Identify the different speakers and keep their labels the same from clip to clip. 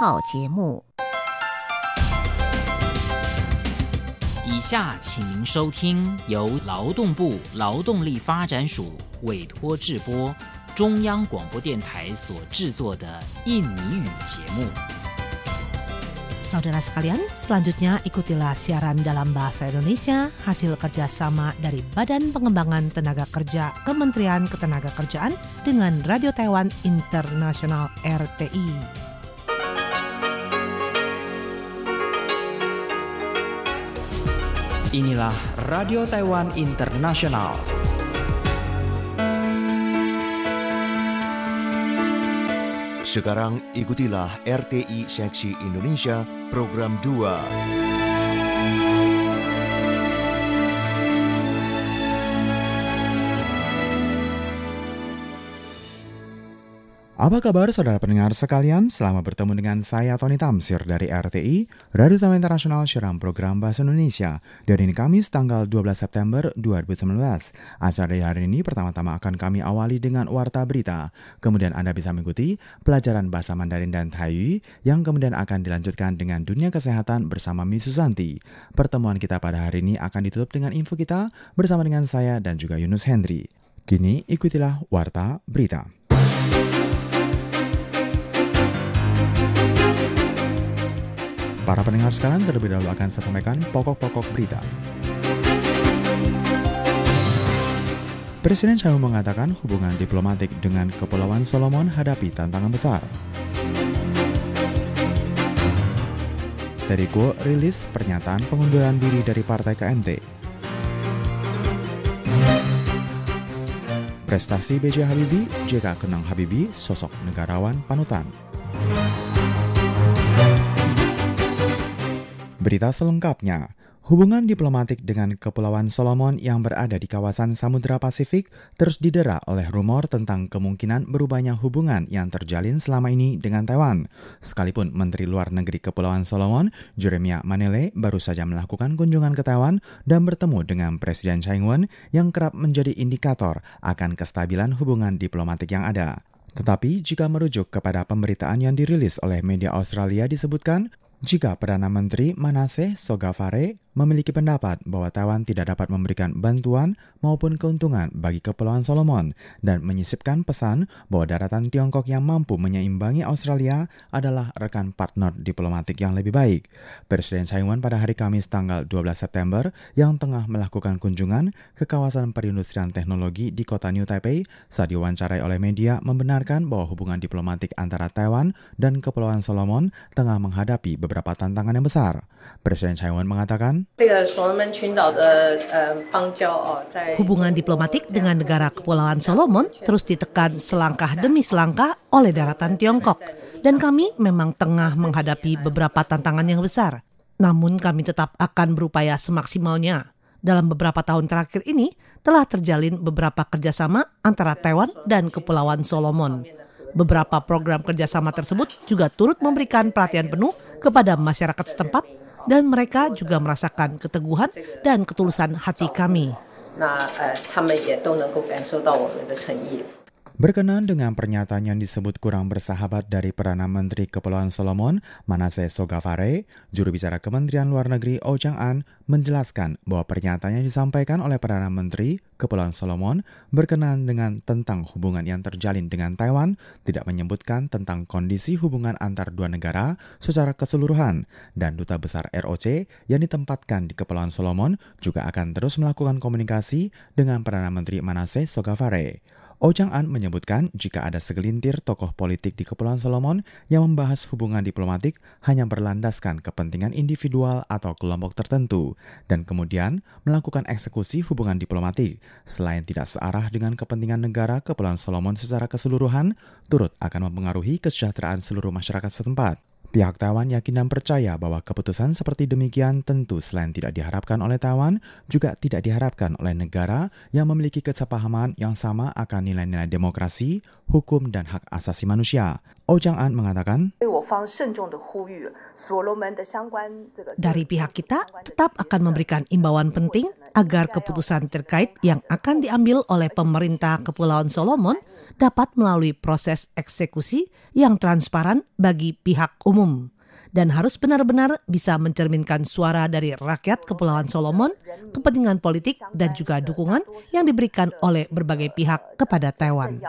Speaker 1: 套节目。
Speaker 2: 以下请您收听由劳动部劳动力发展署委托制播、中央广播电台所制作的印尼语节目。
Speaker 3: Saudara sekalian, selanjutnya ikutilah siaran dalam bahasa Indonesia hasil kerjasama dari Badan Pengembangan Tenaga Kerja Kementerian Ketenagakerjaan dengan Radio Taiwan Internasional RTI.
Speaker 4: Inilah Radio Taiwan Internasional.
Speaker 5: Sekarang ikutilah RTI Seksi Indonesia Program 2.
Speaker 6: Apa kabar saudara pendengar sekalian? Selamat bertemu dengan saya Tony Tamsir dari RTI, Radio Taman Internasional Siaran Program Bahasa Indonesia. Dan ini Kamis tanggal 12 September 2019. Acara di hari ini pertama-tama akan kami awali dengan warta berita. Kemudian Anda bisa mengikuti pelajaran bahasa Mandarin dan Taiyu yang kemudian akan dilanjutkan dengan dunia kesehatan bersama Miss Susanti. Pertemuan kita pada hari ini akan ditutup dengan info kita bersama dengan saya dan juga Yunus Hendri. Kini ikutilah warta berita. Para pendengar sekalian terlebih dahulu akan saya sampaikan pokok-pokok berita. Presiden Chai mengatakan hubungan diplomatik dengan Kepulauan Solomon hadapi tantangan besar. Guo rilis pernyataan pengunduran diri dari Partai KMT. Prestasi B.J. Habibie, JK Kenang Habibie, sosok negarawan panutan. Berita selengkapnya, hubungan diplomatik dengan Kepulauan Solomon yang berada di kawasan Samudra Pasifik terus didera oleh rumor tentang kemungkinan berubahnya hubungan yang terjalin selama ini dengan Taiwan. Sekalipun Menteri Luar Negeri Kepulauan Solomon, Jeremiah Manele, baru saja melakukan kunjungan ke Taiwan dan bertemu dengan Presiden Tsai Ing-wen yang kerap menjadi indikator akan kestabilan hubungan diplomatik yang ada. Tetapi jika merujuk kepada pemberitaan yang dirilis oleh media Australia disebutkan, jika Perdana Menteri Manasseh Sogavare memiliki pendapat bahwa Taiwan tidak dapat memberikan bantuan maupun keuntungan bagi Kepulauan Solomon dan menyisipkan pesan bahwa daratan Tiongkok yang mampu menyeimbangi Australia adalah rekan partner diplomatik yang lebih baik. Presiden Tsai Ing-wen pada hari Kamis tanggal 12 September yang tengah melakukan kunjungan ke kawasan perindustrian teknologi di kota New Taipei saat diwawancarai oleh media membenarkan bahwa hubungan diplomatik antara Taiwan dan Kepulauan Solomon tengah menghadapi beberapa tantangan yang besar. Presiden Tsai Ing-wen mengatakan,
Speaker 3: Hubungan diplomatik dengan negara Kepulauan Solomon terus ditekan selangkah demi selangkah oleh daratan Tiongkok. Dan kami memang tengah menghadapi beberapa tantangan yang besar. Namun kami tetap akan berupaya semaksimalnya. Dalam beberapa tahun terakhir ini telah terjalin beberapa kerjasama antara Taiwan dan Kepulauan Solomon. Beberapa program kerjasama tersebut juga turut memberikan perhatian penuh kepada masyarakat setempat dan mereka juga merasakan keteguhan dan ketulusan hati kami.
Speaker 6: Berkenan dengan pernyataan yang disebut kurang bersahabat dari Perdana Menteri Kepulauan Solomon, Manasseh Sogavare, juru bicara Kementerian Luar Negeri Oh Chang-an, menjelaskan bahwa pernyataan yang disampaikan oleh Perdana Menteri Kepulauan Solomon berkenan dengan tentang hubungan yang terjalin dengan Taiwan, tidak menyebutkan tentang kondisi hubungan antar dua negara secara keseluruhan, dan Duta Besar ROC yang ditempatkan di Kepulauan Solomon juga akan terus melakukan komunikasi dengan Perdana Menteri Manasseh Sogavare. Oh Chang-an menyebutkan jika ada segelintir tokoh politik di Kepulauan Solomon yang membahas hubungan diplomatik hanya berlandaskan kepentingan individual atau kelompok tertentu, dan kemudian melakukan eksekusi hubungan diplomatik, selain tidak searah dengan kepentingan negara Kepulauan Solomon secara keseluruhan, turut akan mempengaruhi kesejahteraan seluruh masyarakat setempat. Pihak Taiwan yakin dan percaya bahwa keputusan seperti demikian tentu selain tidak diharapkan oleh Taiwan, juga tidak diharapkan oleh negara yang memiliki kesepahaman yang sama akan nilai-nilai demokrasi, hukum, dan hak asasi manusia. Oh Chang-an mengatakan,
Speaker 3: Dari pihak kita tetap akan memberikan imbauan penting agar keputusan terkait yang akan diambil oleh pemerintah Kepulauan Solomon dapat melalui proses eksekusi yang transparan bagi pihak umum dan harus benar-benar bisa mencerminkan suara dari rakyat Kepulauan Solomon, kepentingan politik, dan juga dukungan yang diberikan oleh berbagai pihak kepada Taiwan.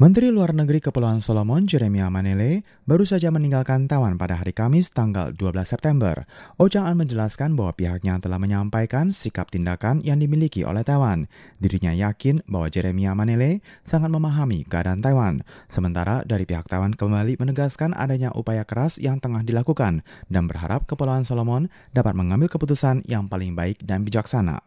Speaker 6: Menteri Luar Negeri Kepulauan Solomon Jeremia Manele baru saja meninggalkan Taiwan pada hari Kamis tanggal 12 September. Chang-an menjelaskan bahwa pihaknya telah menyampaikan sikap tindakan yang dimiliki oleh Taiwan. Dirinya yakin bahwa Jeremia Manele sangat memahami keadaan Taiwan. Sementara dari pihak Taiwan kembali menegaskan adanya upaya keras yang tengah dilakukan dan berharap Kepulauan Solomon dapat mengambil keputusan yang paling baik dan bijaksana.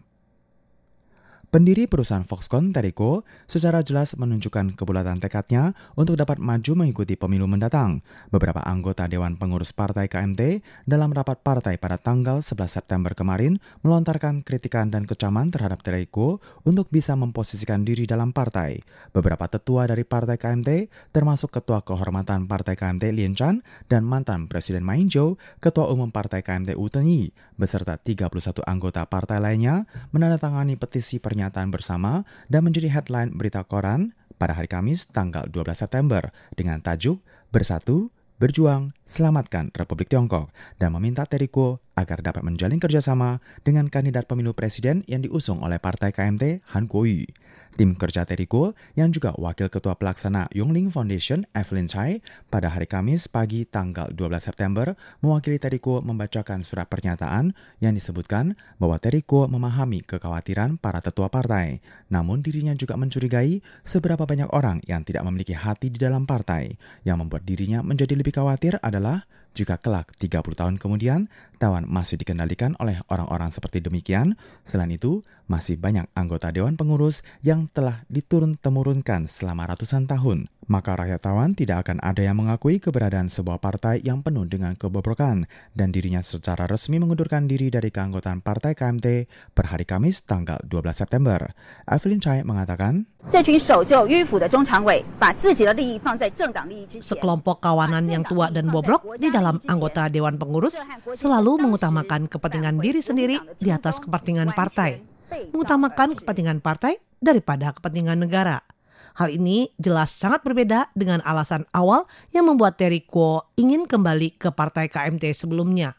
Speaker 6: Pendiri perusahaan Foxconn, Teriko, secara jelas menunjukkan kebulatan tekadnya untuk dapat maju mengikuti pemilu mendatang. Beberapa anggota Dewan Pengurus Partai KMT dalam rapat partai pada tanggal 11 September kemarin melontarkan kritikan dan kecaman terhadap Teriko untuk bisa memposisikan diri dalam partai. Beberapa tetua dari Partai KMT, termasuk Ketua Kehormatan Partai KMT Lien Chan dan mantan Presiden Ma Ying-jeou, Ketua Umum Partai KMT Wu Tengyi, beserta 31 anggota partai lainnya menandatangani petisi pernyataan pernyataan bersama dan menjadi headline berita koran pada hari Kamis tanggal 12 September dengan tajuk Bersatu, Berjuang, Selamatkan Republik Tiongkok dan meminta Teriko agar dapat menjalin kerjasama dengan kandidat pemilu presiden yang diusung oleh Partai KMT Han Kuo-yu. Tim kerja Teriko yang juga Wakil Ketua Pelaksana Yongling Foundation Evelyn Chai pada hari Kamis pagi tanggal 12 September mewakili Teriko membacakan surat pernyataan yang disebutkan bahwa Teriko memahami kekhawatiran para tetua partai. Namun dirinya juga mencurigai seberapa banyak orang yang tidak memiliki hati di dalam partai. Yang membuat dirinya menjadi lebih khawatir adalah jika kelak 30 tahun kemudian Taiwan masih dikendalikan oleh orang-orang seperti demikian, selain itu masih banyak anggota Dewan Pengurus yang telah diturun-temurunkan selama ratusan tahun maka rakyat Taiwan tidak akan ada yang mengakui keberadaan sebuah partai yang penuh dengan kebobrokan dan dirinya secara resmi mengundurkan diri dari keanggotaan Partai KMT per hari Kamis tanggal 12 September. Evelyn Chai mengatakan,
Speaker 3: Sekelompok kawanan yang tua dan bobrok di dalam anggota Dewan Pengurus selalu mengutamakan kepentingan diri sendiri di atas kepentingan partai. Mengutamakan kepentingan partai daripada kepentingan negara. Hal ini jelas sangat berbeda dengan alasan awal yang membuat Terry Kuo ingin kembali ke partai KMT sebelumnya.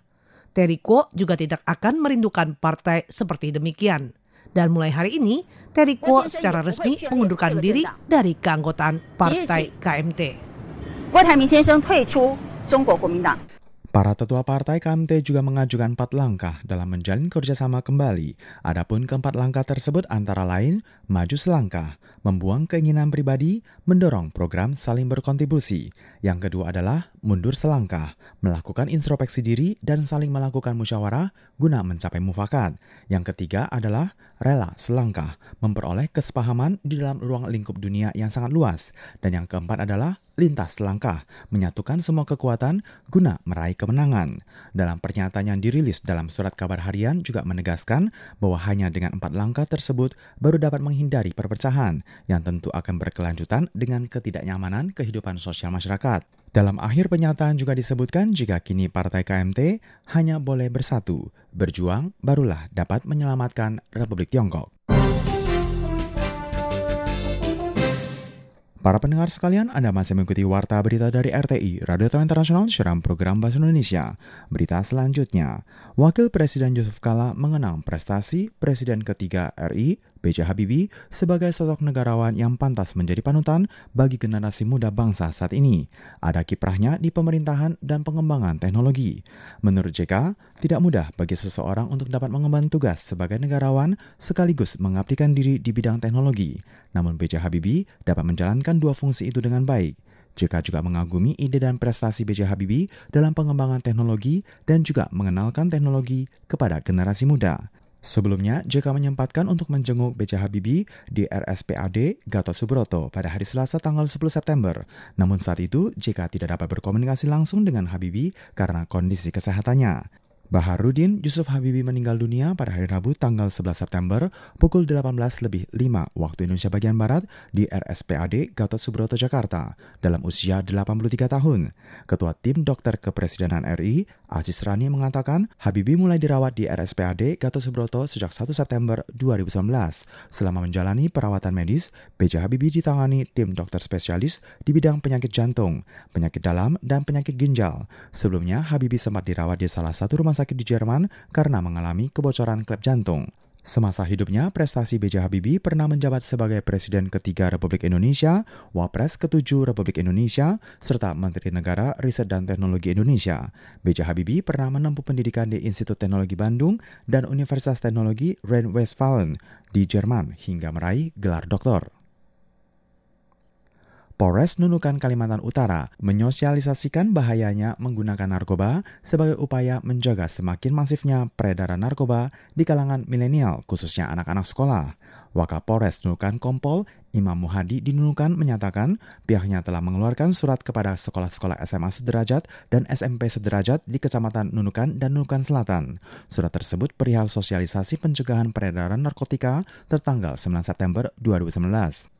Speaker 3: Terry Kuo juga tidak akan merindukan partai seperti demikian. Dan mulai hari ini, Terry Kuo secara resmi mengundurkan diri dari keanggotaan partai KMT.
Speaker 6: Para tetua partai KMT juga mengajukan empat langkah dalam menjalin kerjasama kembali. Adapun keempat langkah tersebut antara lain maju selangkah, membuang keinginan pribadi, mendorong program saling berkontribusi. Yang kedua adalah mundur selangkah, melakukan introspeksi diri dan saling melakukan musyawarah guna mencapai mufakat. Yang ketiga adalah rela selangkah, memperoleh kesepahaman di dalam ruang lingkup dunia yang sangat luas. Dan yang keempat adalah lintas selangkah, menyatukan semua kekuatan guna meraih kemenangan. Dalam pernyataan yang dirilis dalam surat kabar harian juga menegaskan bahwa hanya dengan empat langkah tersebut baru dapat menghindari perpecahan yang tentu akan berkelanjutan dengan ketidaknyamanan kehidupan sosial masyarakat. Dalam akhir pernyataan juga disebutkan jika kini Partai KMT hanya boleh bersatu, berjuang barulah dapat menyelamatkan Republik Tiongkok. Para pendengar sekalian, Anda masih mengikuti Warta Berita dari RTI, Radio Taiwan Internasional, Siaran Program Bahasa Indonesia. Berita selanjutnya, Wakil Presiden Yusuf Kala mengenang prestasi Presiden ketiga RI, B.J. Habibie, sebagai sosok negarawan yang pantas menjadi panutan bagi generasi muda bangsa saat ini. Ada kiprahnya di pemerintahan dan pengembangan teknologi. Menurut JK, tidak mudah bagi seseorang untuk dapat mengemban tugas sebagai negarawan sekaligus mengabdikan diri di bidang teknologi. Namun B.J. Habibie dapat menjalankan dua fungsi itu dengan baik. JK juga mengagumi ide dan prestasi B.J. Habibie dalam pengembangan teknologi dan juga mengenalkan teknologi kepada generasi muda. Sebelumnya, JK menyempatkan untuk menjenguk B.J. Habibie di RSPAD Gatot Subroto pada hari Selasa tanggal 10 September. Namun saat itu, JK tidak dapat berkomunikasi langsung dengan Habibie karena kondisi kesehatannya. Baharudin Yusuf Habibi meninggal dunia pada hari Rabu tanggal 11 September pukul 18 lebih 5 waktu Indonesia bagian Barat di RSPAD Gatot Subroto Jakarta dalam usia 83 tahun. Ketua Tim Dokter Kepresidenan RI, Aziz Rani mengatakan Habibi mulai dirawat di RSPAD Gatot Subroto sejak 1 September 2019. Selama menjalani perawatan medis, B.J. Habibi ditangani tim dokter spesialis di bidang penyakit jantung, penyakit dalam, dan penyakit ginjal. Sebelumnya, Habibi sempat dirawat di salah satu rumah sakit sakit di Jerman karena mengalami kebocoran klep jantung. Semasa hidupnya, prestasi B.J. Habibie pernah menjabat sebagai Presiden ketiga Republik Indonesia, Wapres ketujuh Republik Indonesia, serta Menteri Negara Riset dan Teknologi Indonesia. B.J. Habibie pernah menempuh pendidikan di Institut Teknologi Bandung dan Universitas Teknologi Rhein-Westfalen di Jerman hingga meraih gelar doktor. Polres Nunukan Kalimantan Utara menyosialisasikan bahayanya menggunakan narkoba sebagai upaya menjaga semakin masifnya peredaran narkoba di kalangan milenial, khususnya anak-anak sekolah. Wakapolres Nunukan Kompol Imam Muhadi di Nunukan menyatakan pihaknya telah mengeluarkan surat kepada sekolah-sekolah SMA sederajat dan SMP sederajat di Kecamatan Nunukan dan Nunukan Selatan. Surat tersebut perihal sosialisasi pencegahan peredaran narkotika tertanggal 9 September 2019.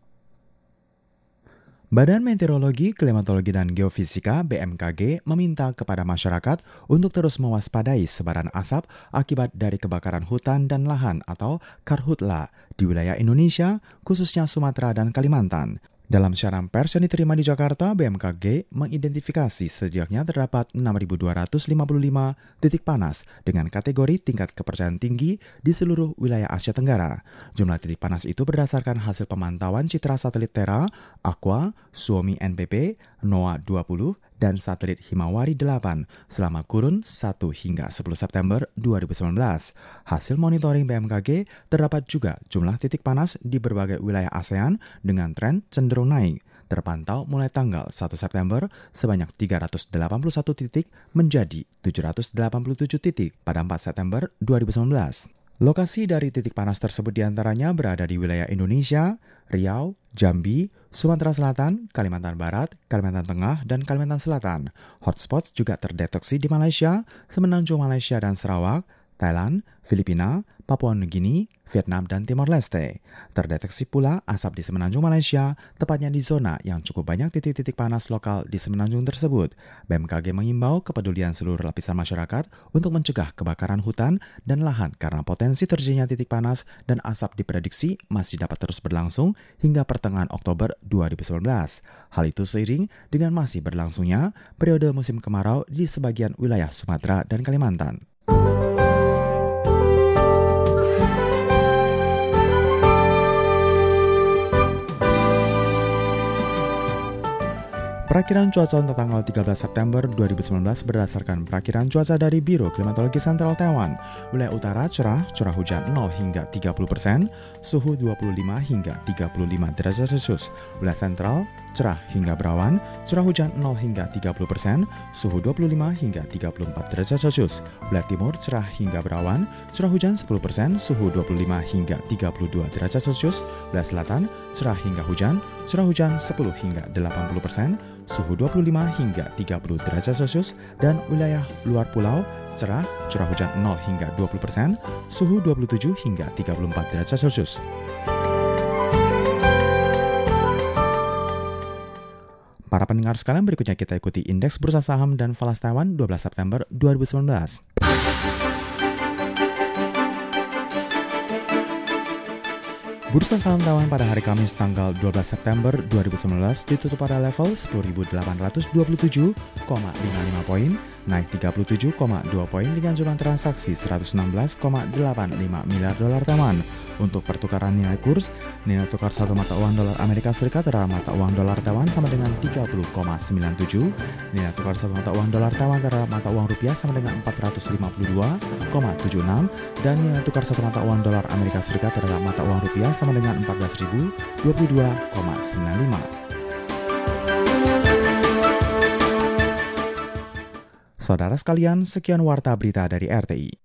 Speaker 6: Badan Meteorologi, Klimatologi, dan Geofisika BMKG meminta kepada masyarakat untuk terus mewaspadai sebaran asap akibat dari kebakaran hutan dan lahan atau karhutla di wilayah Indonesia, khususnya Sumatera dan Kalimantan. Dalam siaran pers yang diterima di Jakarta, BMKG mengidentifikasi setidaknya terdapat 6.255 titik panas dengan kategori tingkat kepercayaan tinggi di seluruh wilayah Asia Tenggara. Jumlah titik panas itu berdasarkan hasil pemantauan citra satelit Terra, Aqua, Suomi NPP, NOAA 20, dan satelit Himawari 8 selama kurun 1 hingga 10 September 2019. Hasil monitoring BMKG terdapat juga jumlah titik panas di berbagai wilayah ASEAN dengan tren cenderung naik terpantau mulai tanggal 1 September sebanyak 381 titik menjadi 787 titik pada 4 September 2019. Lokasi dari titik panas tersebut di antaranya berada di wilayah Indonesia, Riau, Jambi, Sumatera Selatan, Kalimantan Barat, Kalimantan Tengah, dan Kalimantan Selatan. Hotspots juga terdeteksi di Malaysia, Semenanjung Malaysia dan Sarawak, Thailand, Filipina, Papua Nugini, Vietnam, dan Timor Leste. Terdeteksi pula asap di semenanjung Malaysia, tepatnya di zona yang cukup banyak titik-titik panas lokal di semenanjung tersebut. BMKG mengimbau kepedulian seluruh lapisan masyarakat untuk mencegah kebakaran hutan dan lahan karena potensi terjadinya titik panas dan asap diprediksi masih dapat terus berlangsung hingga pertengahan Oktober 2019. Hal itu seiring dengan masih berlangsungnya periode musim kemarau di sebagian wilayah Sumatera dan Kalimantan. Perakiran cuaca untuk tanggal 13 September 2019 berdasarkan perakiran cuaca dari Biro Klimatologi Sentral Taiwan. Wilayah utara cerah, curah hujan 0 hingga 30 persen, suhu 25 hingga 35 derajat Celcius. Wilayah sentral cerah hingga berawan, curah hujan 0 hingga 30 persen, suhu 25 hingga 34 derajat Celcius. Wilayah timur cerah hingga berawan, curah hujan 10 persen, suhu 25 hingga 32 derajat Celcius. Wilayah selatan cerah hingga hujan, curah hujan 10 hingga 80 persen, suhu 25 hingga 30 derajat Celcius, dan wilayah luar pulau cerah, curah hujan 0 hingga 20 persen, suhu 27 hingga 34 derajat Celcius. Para pendengar sekalian berikutnya kita ikuti indeks bursa saham dan falas Taiwan 12 September 2019. Bursa saham Taiwan pada hari Kamis tanggal 12 September 2019 ditutup pada level 10.827,55 poin, naik 37,2 poin dengan jumlah transaksi 116,85 miliar dolar Taiwan. Untuk pertukaran nilai kurs, nilai tukar satu mata uang dolar Amerika Serikat terhadap mata uang dolar Taiwan sama dengan 30,97, nilai tukar satu mata uang dolar Taiwan terhadap mata uang rupiah sama dengan 452,76, dan nilai tukar satu mata uang dolar Amerika Serikat terhadap mata uang rupiah sama dengan 14.022,95. Saudara sekalian, sekian warta berita dari RTI.